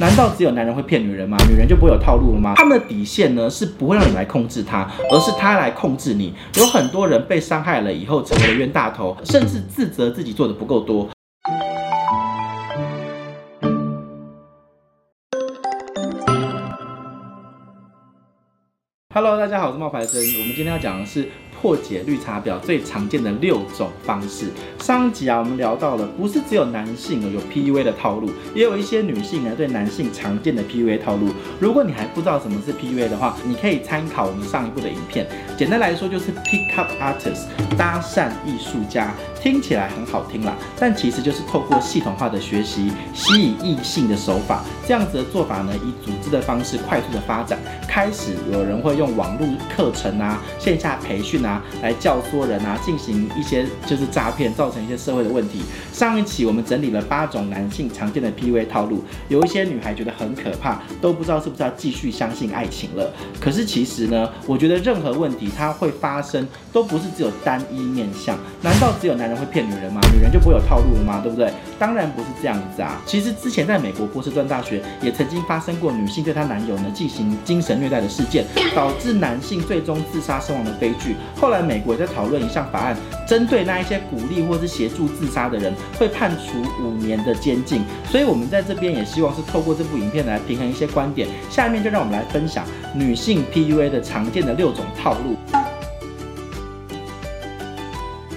难道只有男人会骗女人吗？女人就不会有套路了吗？他们的底线呢，是不会让你来控制他，而是他来控制你。有很多人被伤害了以后，成为了冤大头，甚至自责自己做的不够多。Hello，大家好，我是冒牌生。我们今天要讲的是。破解绿茶婊最常见的六种方式。上集啊，我们聊到了，不是只有男性有 PUA 的套路，也有一些女性呢对男性常见的 PUA 套路。如果你还不知道什么是 PUA 的话，你可以参考我们上一部的影片。简单来说，就是 Pick Up Artist 搭讪艺术家，听起来很好听啦，但其实就是透过系统化的学习吸引异性的手法。这样子的做法呢，以组织的方式快速的发展。开始有人会用网络课程啊、线下培训啊。来教唆人啊，进行一些就是诈骗，造成一些社会的问题。上一期我们整理了八种男性常见的 PUA 套路，有一些女孩觉得很可怕，都不知道是不是要继续相信爱情了。可是其实呢，我觉得任何问题它会发生，都不是只有单一面向。难道只有男人会骗女人吗？女人就不会有套路了吗？对不对？当然不是这样子啊。其实之前在美国波士顿大学也曾经发生过女性对她男友呢进行精神虐待的事件，导致男性最终自杀身亡的悲剧。后来美国也在讨论一项法案，针对那一些鼓励或是协助自杀的人，会判处五年的监禁。所以，我们在这边也希望是透过这部影片来平衡一些观点。下面就让我们来分享女性 PUA 的常见的六种套路。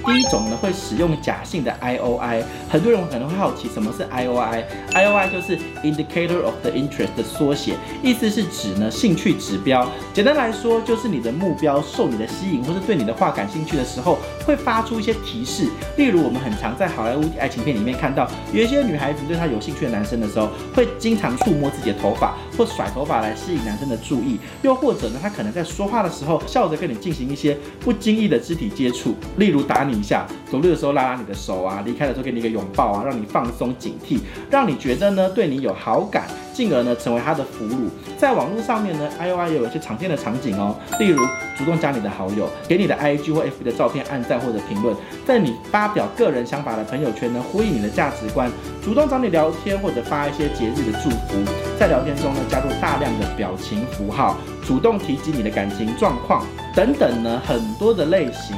第一种呢，会使用假性的 IOI，很多人可能会好奇什么是 IOI？IOI 就是 Indicator of the Interest 的缩写，意思是指呢兴趣指标。简单来说，就是你的目标受你的吸引，或是对你的话感兴趣的时候，会发出一些提示。例如，我们很常在好莱坞爱情片里面看到，有一些女孩子对她有兴趣的男生的时候，会经常触摸自己的头发，或甩头发来吸引男生的注意。又或者呢，他可能在说话的时候，笑着跟你进行一些不经意的肢体接触，例如打你。一下走路的时候拉拉你的手啊，离开的时候给你一个拥抱啊，让你放松警惕，让你觉得呢对你有好感，进而呢成为他的俘虏。在网络上面呢，IOI 也有一些常见的场景哦，例如主动加你的好友，给你的 IG 或 FB 的照片按赞或者评论，在你发表个人想法的朋友圈呢呼应你的价值观，主动找你聊天或者发一些节日的祝福，在聊天中呢加入大量的表情符号，主动提及你的感情状况等等呢很多的类型。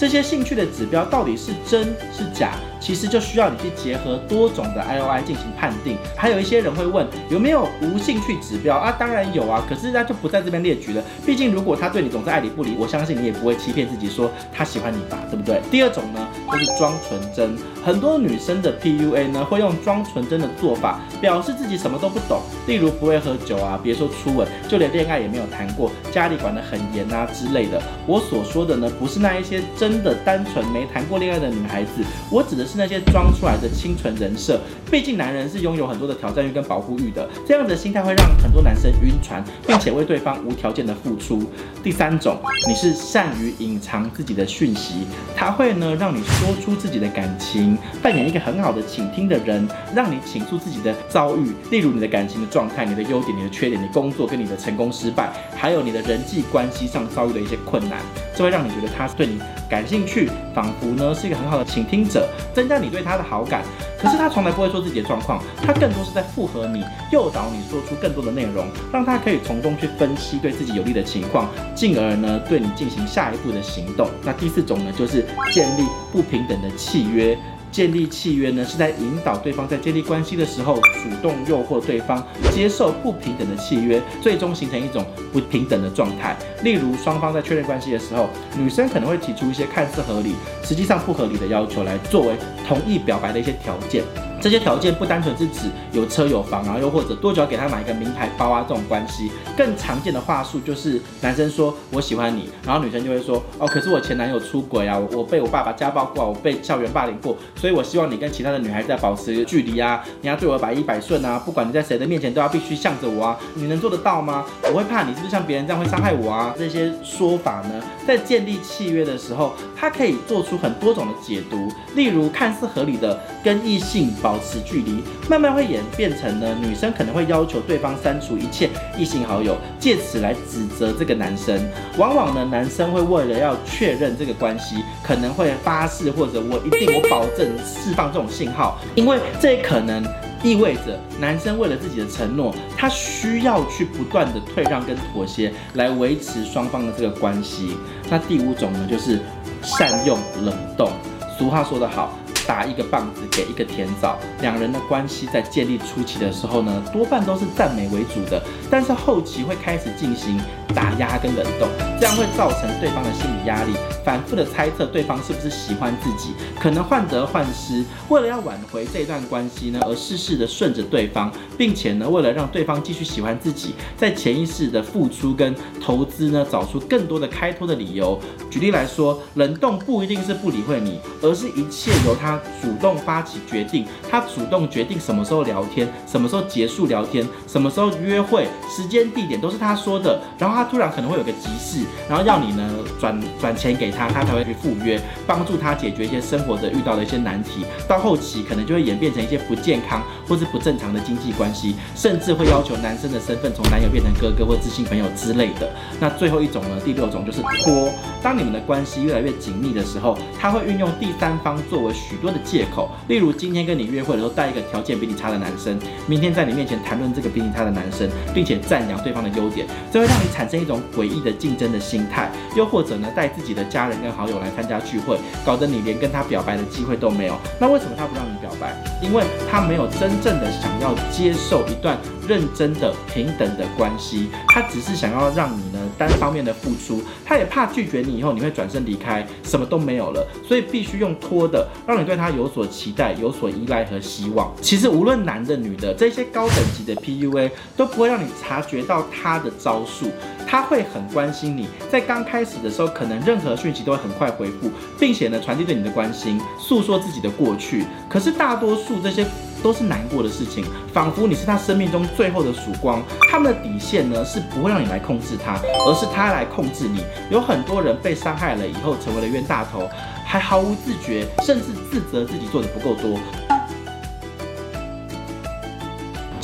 这些兴趣的指标到底是真是假？其实就需要你去结合多种的 IOI 进行判定。还有一些人会问有没有无兴趣指标啊？当然有啊，可是他就不在这边列举了。毕竟如果他对你总是爱理不理，我相信你也不会欺骗自己说他喜欢你吧，对不对？第二种呢，就是装纯真。很多女生的 PUA 呢，会用装纯真的做法，表示自己什么都不懂。例如不会喝酒啊，别说初吻，就连恋爱也没有谈过，家里管得很严啊之类的。我所说的呢，不是那一些真。真的单纯没谈过恋爱的女孩子，我指的是那些装出来的清纯人设。毕竟男人是拥有很多的挑战欲跟保护欲的，这样的心态会让很多男生晕船，并且为对方无条件的付出。第三种，你是善于隐藏自己的讯息，他会呢让你说出自己的感情，扮演一个很好的倾听的人，让你倾诉自己的遭遇，例如你的感情的状态、你的优点、你的缺点、你工作跟你的成功失败，还有你的人际关系上遭遇的一些困难，这会让你觉得他是对你感。感兴趣，仿佛呢是一个很好的倾听者，增加你对他的好感。可是他从来不会说自己的状况，他更多是在附和你，诱导你说出更多的内容，让他可以从中去分析对自己有利的情况，进而呢对你进行下一步的行动。那第四种呢，就是建立不平等的契约。建立契约呢，是在引导对方在建立关系的时候，主动诱惑对方接受不平等的契约，最终形成一种不平等的状态。例如，双方在确认关系的时候，女生可能会提出一些看似合理，实际上不合理的要求来作为同意表白的一些条件。这些条件不单纯是指有车有房啊，又或者多久要给他买一个名牌包啊，这种关系。更常见的话术就是男生说我喜欢你，然后女生就会说哦，可是我前男友出轨啊，我被我爸爸家暴过，我被校园霸凌过，所以我希望你跟其他的女孩子保持距离啊，你要对我百依百顺啊，不管你在谁的面前都要必须向着我啊，你能做得到吗？我会怕你是不是像别人这样会伤害我啊？这些说法呢，在建立契约的时候，它可以做出很多种的解读，例如看似合理的跟异性保保持距离，慢慢会演变成呢，女生可能会要求对方删除一切异性好友，借此来指责这个男生。往往呢，男生会为了要确认这个关系，可能会发誓或者我一定我保证释放这种信号，因为这可能意味着男生为了自己的承诺，他需要去不断的退让跟妥协来维持双方的这个关系。那第五种呢，就是善用冷冻。俗话说得好。打一个棒子给一个甜枣，两人的关系在建立初期的时候呢，多半都是赞美为主的，但是后期会开始进行打压跟冷冻，这样会造成对方的心理压力，反复的猜测对方是不是喜欢自己，可能患得患失，为了要挽回这段关系呢，而事事的顺着对方，并且呢，为了让对方继续喜欢自己，在潜意识的付出跟投资呢，找出更多的开脱的理由。举例来说，冷冻不一定是不理会你，而是一切由他。主动发起决定，他主动决定什么时候聊天，什么时候结束聊天，什么时候约会，时间地点都是他说的。然后他突然可能会有个急事，然后要你呢转转钱给他，他才会去赴约，帮助他解决一些生活的遇到的一些难题。到后期可能就会演变成一些不健康或是不正常的经济关系，甚至会要求男生的身份从男友变成哥哥或知心朋友之类的。那最后一种呢，第六种就是拖。当你们的关系越来越紧密的时候，他会运用第三方作为许多。的借口，例如今天跟你约会的时候带一个条件比你差的男生，明天在你面前谈论这个比你差的男生，并且赞扬对方的优点，这会让你产生一种诡异的竞争的心态。又或者呢，带自己的家人跟好友来参加聚会，搞得你连跟他表白的机会都没有。那为什么他不让你表白？因为他没有真正的想要接受一段认真的平等的关系，他只是想要让你单方面的付出，他也怕拒绝你以后你会转身离开，什么都没有了，所以必须用拖的，让你对他有所期待、有所依赖和希望。其实无论男的女的，这些高等级的 PUA 都不会让你察觉到他的招数。他会很关心你，在刚开始的时候，可能任何讯息都会很快回复，并且呢传递对你的关心，诉说自己的过去。可是大多数这些都是难过的事情，仿佛你是他生命中最后的曙光。他们的底线呢是不会让你来控制他，而是他来控制你。有很多人被伤害了以后，成为了冤大头。还毫无自觉，甚至自责自己做的不够多。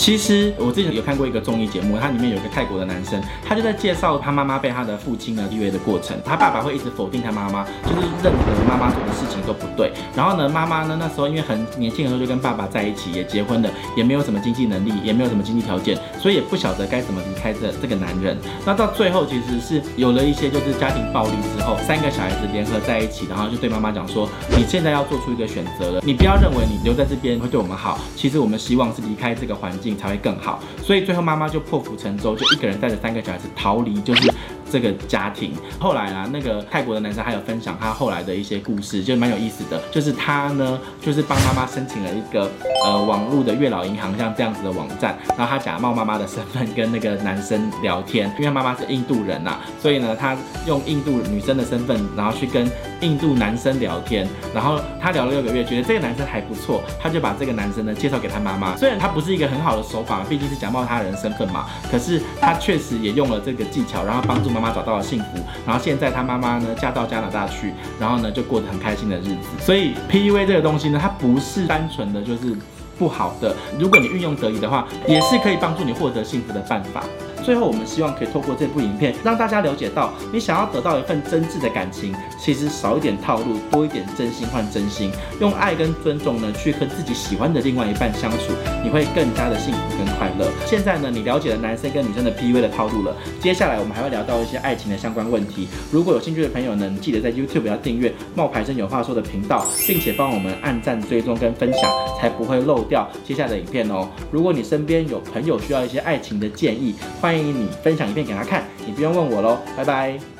其实我之前有看过一个综艺节目，它里面有一个泰国的男生，他就在介绍他妈妈被他的父亲呢虐的过程。他爸爸会一直否定他妈妈，就是任何妈妈做的事情都不对。然后呢，妈妈呢那时候因为很年轻的时候就跟爸爸在一起，也结婚了，也没有什么经济能力，也没有什么经济条件，所以也不晓得该怎么离开这这个男人。那到最后其实是有了一些就是家庭暴力之后，三个小孩子联合在一起，然后就对妈妈讲说：“你现在要做出一个选择了，你不要认为你留在这边会对我们好，其实我们希望是离开这个环境。”才会更好，所以最后妈妈就破釜沉舟，就一个人带着三个小孩子逃离，就是。这个家庭后来啊，那个泰国的男生还有分享他后来的一些故事，就蛮有意思的。就是他呢，就是帮妈妈申请了一个呃网络的月老银行像这样子的网站，然后他假冒妈妈的身份跟那个男生聊天，因为妈妈是印度人呐、啊，所以呢，他用印度女生的身份，然后去跟印度男生聊天，然后他聊了六个月，觉得这个男生还不错，他就把这个男生呢介绍给他妈妈。虽然他不是一个很好的手法，毕竟是假冒他人身份嘛，可是他确实也用了这个技巧，然后帮助妈妈。找到了幸福，然后现在他妈妈呢嫁到加拿大去，然后呢就过得很开心的日子。所以 PUA 这个东西呢，它不是单纯的就是不好的，如果你运用得宜的话，也是可以帮助你获得幸福的办法。最后，我们希望可以透过这部影片，让大家了解到，你想要得到一份真挚的感情，其实少一点套路，多一点真心换真心，用爱跟尊重呢，去和自己喜欢的另外一半相处，你会更加的幸福跟快乐。现在呢，你了解了男生跟女生的 PUA 的套路了，接下来我们还会聊到一些爱情的相关问题。如果有兴趣的朋友呢，记得在 YouTube 要订阅冒牌生有话说的频道，并且帮我们按赞、追踪跟分享，才不会漏掉接下来的影片哦。如果你身边有朋友需要一些爱情的建议，欢迎。欢迎你分享一遍给他看，你不用问我喽，拜拜。